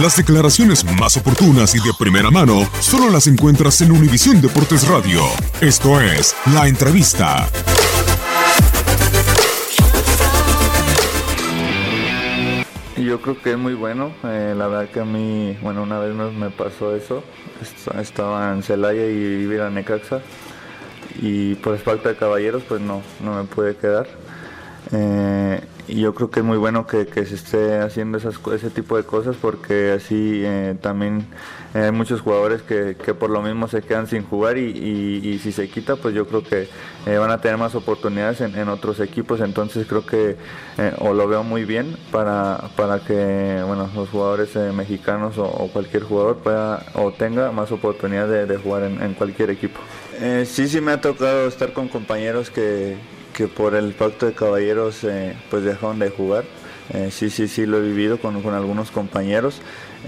Las declaraciones más oportunas y de primera mano solo las encuentras en Univisión Deportes Radio. Esto es La Entrevista. Yo creo que es muy bueno. eh, la verdad que a mí, bueno, una vez me, pasó eso. Est- Estaba en Celaya y iba a Necaxa. Y por falta de caballeros, pues no, no me pude quedar. Eh, y yo creo que es muy bueno que, que se esté haciendo esas, ese tipo de cosas porque así eh, también eh, hay muchos jugadores que, que por lo mismo se quedan sin jugar y, y- si se quita pues yo creo que eh, van a tener más oportunidades en, en otros equipos entonces creo que eh, o lo veo muy bien para, para que bueno los jugadores mexicanos o, cualquier jugador pueda o tenga más oportunidad de, de jugar en, en cualquier equipo. Sí, sí me ha tocado estar con compañeros que, que por el pacto de caballeros eh, pues dejaron de jugar. Eh, sí, sí, sí lo he vivido con, con algunos compañeros.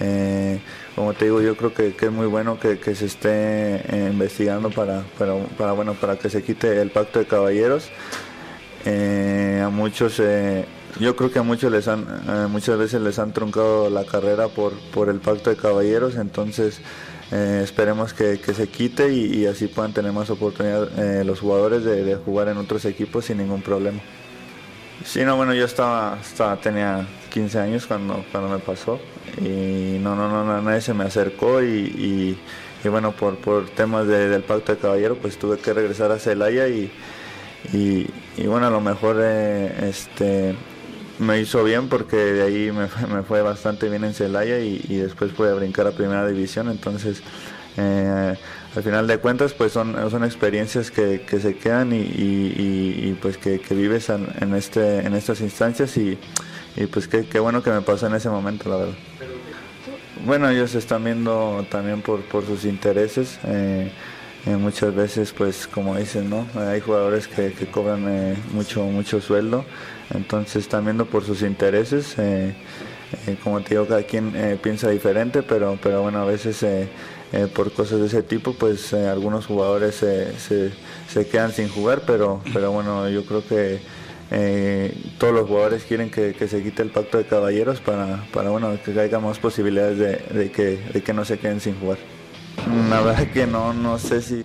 Eh, como te digo, yo creo que, que es muy bueno que, que se esté eh, investigando para, para, para, bueno, para que se quite el pacto de caballeros. A muchos, yo creo que a muchos les han, muchas veces les han truncado la carrera por, por el pacto de caballeros, entonces eh, esperemos que, que se quite y, así puedan tener más oportunidad eh, los jugadores de, jugar en otros equipos sin ningún problema. Sí, no, bueno, yo estaba, estaba tenía 15 años cuando, cuando me pasó y no, no, no, nadie se me acercó y, y- bueno, por, por temas de- del pacto de caballero, pues tuve que regresar a Celaya y, y, y bueno, a lo mejor eh, este, me hizo bien porque de ahí me, fue- me fue bastante bien en Celaya y, y después pude brincar a primera división, entonces eh, al final de cuentas pues son, son experiencias que, que se quedan y, y- y- pues que, que vives en, este, en estas instancias y, y pues qué, qué bueno que me pasó en ese momento, la verdad. Bueno, ellos están viendo también por, por sus intereses. eh, muchas veces, pues como dicen, ¿no? Hay jugadores que, cobran eh, mucho, mucho sueldo. Entonces están viendo por sus intereses. eh, eh, como te digo, cada quien piensa diferente, pero, pero bueno, a veces por cosas de ese tipo, pues algunos jugadores se, quedan sin jugar, pero, pero bueno, yo creo que todos los jugadores quieren que, se quite el pacto de caballeros para, para bueno, que haya más posibilidades de, de que, de que no se queden sin jugar. La verdad que no, no sé si...